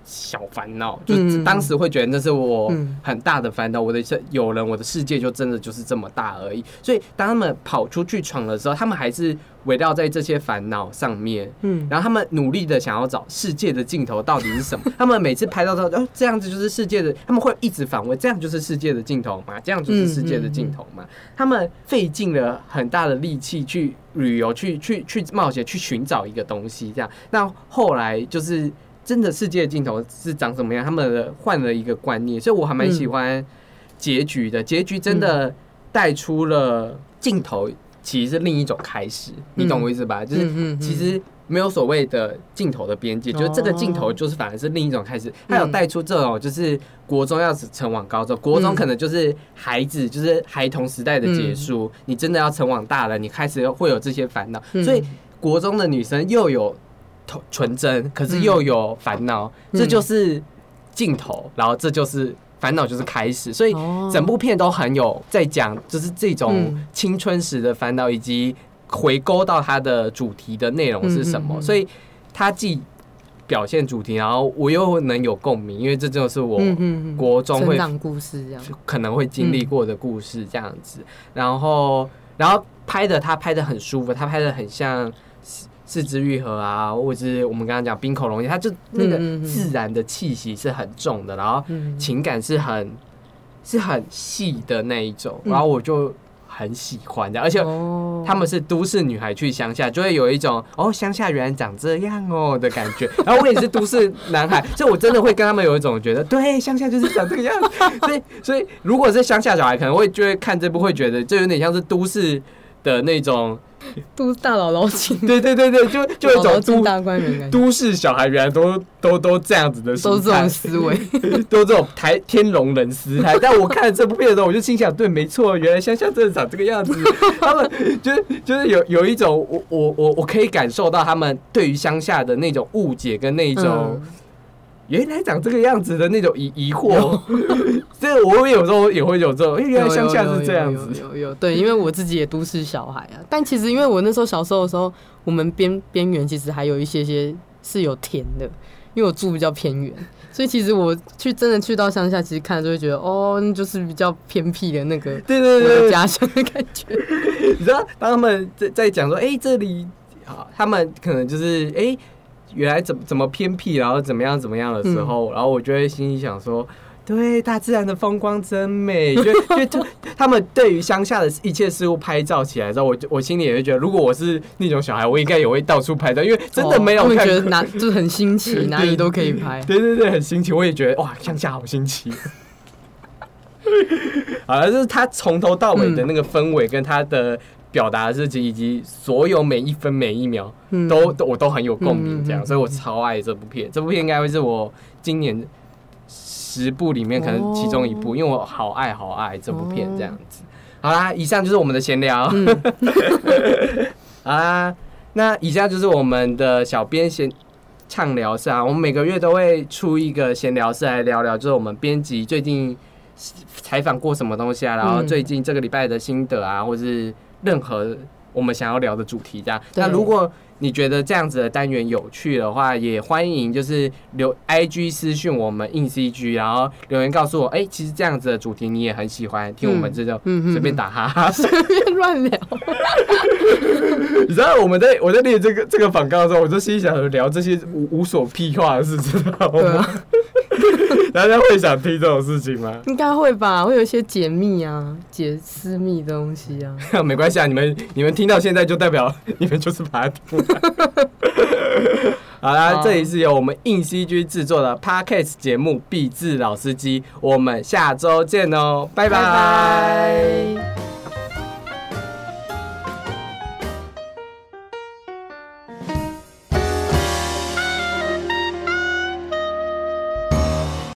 小烦恼，就嗯当时会觉得那是我嗯很大的烦恼，我的世有人，我的世界就真的就是这么大而已。所以当他们跑出去闯的时候，他们还是围绕在这些烦恼上面，嗯，然后他们努力的想要找世界的尽头到底是什么？他们每次拍到之后，哦，这样子就是世界的，他们会一直反问，这样就是世界的尽头吗？这样就是世界的尽头吗？他们费尽了很大的力气去旅游，去去去冒险，去寻找一个东西，这样。那后来就是真的世界的尽头是长什么样？他们换了一个观念，所以我还蛮喜欢结局的。结局真的带出了尽头，其实是另一种开始，你懂我意思吧？就是其实没有所谓的尽头的边界，就是这个尽头就是反而是另一种开始。它有带出这种就是国中要成往高中，国中可能就是孩子就是孩童时代的结束，你真的要成往大了，你开始会有这些烦恼，嗯所以国中的女生又有纯真，可是又有烦恼，这就是镜头，然后这就是烦恼就是开始，所以哦。整部片都很有在讲，就是这种嗯。青春时的烦恼，以及回勾到它的主题的内容是什么。所以它既表现主题，然后我又能有共鸣，因为这就是我国中会故事这样，可能会经历过的故事这样子。然后，然后拍的他拍的很舒服，他拍的很像四四肢愈合啊，或者是我们刚刚讲冰口龙，它就那个自然的气息是很重的，然后嗯情感是很是很细的那一种，嗯然后我就很喜欢的，而且哦他们是都市女孩去乡下，就会有一种哦，乡下原来长这样哦的感觉。然后我也是都市男孩，所以我真的会跟他们有一种觉得，对，乡下就是长这个样子。所以，所以如果是乡下小孩，可能会就会看这部，会觉得这有点像是都市的那种，都大佬老亲，对对对对，就 就一种都大观园感觉，都市小孩原来都都都这样子的都这种，思维，都这种台天龙人思态。但我看这部片的时候，我就心想，对，没错，原来乡下真的长这个样子。他们就是就是有有一种，我我我我可以感受到他们对于乡下的那种误解跟那一种。嗯原来长这个样子的那种疑疑惑，这个 我有时候也会有这种，哎，原来乡下是这样子，有有对，因为我自己也都市小孩啊，但其实因为我那时候小时候的时候，我们边边缘其实还有一些些是有田的，因为我住比较偏远，所以其实我去真的去到乡下，其实看就会觉得哦，那就是比较偏僻的那个对对对，家乡的感觉。你知道，当他们在在讲说，哎、这里啊，他们可能就是哎、原来怎么怎么偏僻，然后怎么样怎么样的时候，然后我就会心里想说。对，大自然的风光真美。就就就 他们对于乡下的一切事物拍照起来之后，我就我心里也会觉得，如果我是那种小孩，我应该也会到处拍照，因为真的没有哦他们看过。觉得哪就是很新奇，哪里都可以拍。对 对对，很新奇，我也觉得哇，乡下好新奇。好了，就是他从头到尾的那个氛围，跟他的表达的事情，以及所有每一分每一秒，嗯。都都我都很有共鸣，这样，嗯。嗯嗯所以我超爱这部片。这部片应该会是我今年十部里面可能其中一部，因为我好爱好爱这部片，这样子。好啦，以上就是我们的闲聊。嗯。好啦，那以下就是我们的小编闲畅聊室啊，我们每个月都会出一个闲聊室来聊聊，就是我们编辑最近采访过什么东西啊，然后嗯。最近这个礼拜的心得啊，或是任何我们想要聊的主题这样。那如果你觉得这样子的单元有趣的话，也欢迎就是留 IG 私讯我们硬 CG，然后留言告诉我，哎、其实这样子的主题你也很喜欢，听我们这种随便打哈哈。随便乱聊，你知道我们在我在列这个这个广告的时候，我就心想聊这些无无所屁话的事，知道吗？大家会想听这种事情吗？应该会吧，会有一些解密啊、解私密的东西啊。没关系啊，你们你们听到现在就代表你们就是把它听完。好啦，好这里是由我们硬 CG 制作的 Podcast 节目《必智老司机》，我们下周见哦，拜拜拜拜